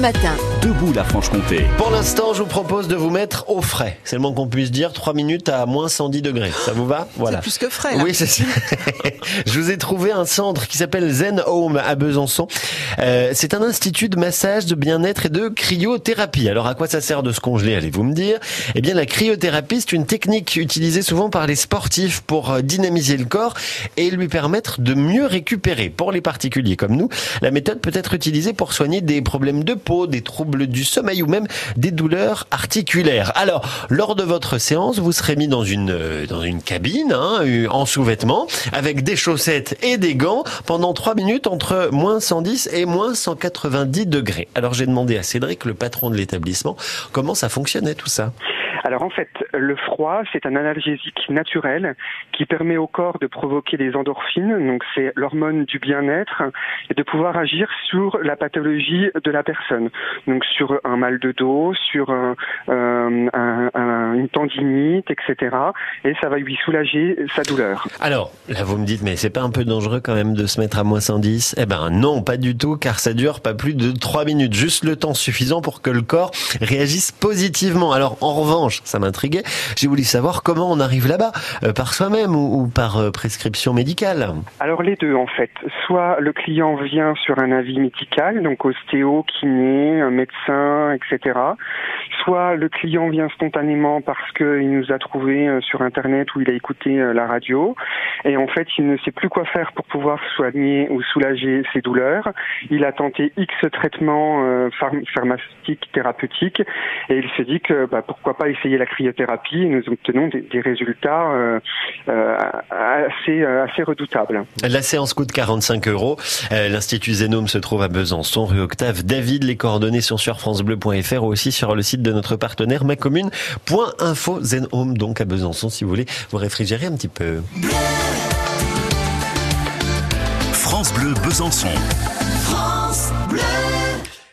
matin. Debout la Franche-Comté. Pour l'instant, je vous propose de vous mettre au frais. C'est le moins qu'on puisse dire. 3 minutes à moins 110 degrés. Ça vous va Voilà. C'est plus que frais. Là. Oui, c'est ça. je vous ai trouvé un centre qui s'appelle Zen Home à Besançon. Euh, c'est un institut de massage, de bien-être et de cryothérapie. Alors, à quoi ça sert de se congeler Allez-vous me dire? Eh bien, la cryothérapie, c'est une technique utilisée souvent par les sportifs pour euh, dynamiser le corps et lui permettre de mieux récupérer. Pour les particuliers comme nous, la méthode peut être utilisée pour soigner des problèmes de peau, des troubles du sommeil ou même des douleurs articulaires. Alors, lors de votre séance, vous serez mis dans une euh, dans une cabine hein, en sous-vêtements avec des chaussettes et des gants pendant 3 minutes entre moins 110 et moins 190 degrés. Alors j'ai demandé à Cédric, le patron de l'établissement, comment ça fonctionnait tout ça? Alors en fait, le froid, c'est un analgésique naturel qui permet au corps de provoquer des endorphines, donc c'est l'hormone du bien-être, et de pouvoir agir sur la pathologie de la personne, donc sur un mal de dos, sur un, euh, un, une tendinite, etc. Et ça va lui soulager sa douleur. Alors, là vous me dites, mais c'est pas un peu dangereux quand même de se mettre à moins 110 Eh ben non, pas du tout, car ça dure pas plus de 3 minutes, juste le temps suffisant pour que le corps réagisse positivement. Alors en revanche, ça m'intriguait. J'ai voulu savoir comment on arrive là-bas, euh, par soi-même ou, par euh, prescription médicale. Alors les deux en fait. Soit le client vient sur un avis médical, donc ostéo, kiné, un médecin, etc. Soit le client vient spontanément parce qu'il nous a trouvé euh, sur internet ou il a écouté la radio et en fait il ne sait plus quoi faire pour pouvoir soigner ou soulager ses douleurs. Il a tenté X traitements pharmaceutiques, thérapeutiques et il se dit que bah, pourquoi pas essayer la cryothérapie nous obtenons des, résultats euh, euh, assez, euh, redoutables. La séance coûte 45 euros. L'Institut Zénome se trouve à Besançon, rue Octave David. Les coordonnées sont sur francebleu.fr ou aussi sur le site de notre partenaire macommune.info Zenhome donc à Besançon si vous voulez vous réfrigérer un petit peu. France Bleu Besançon. France Bleu.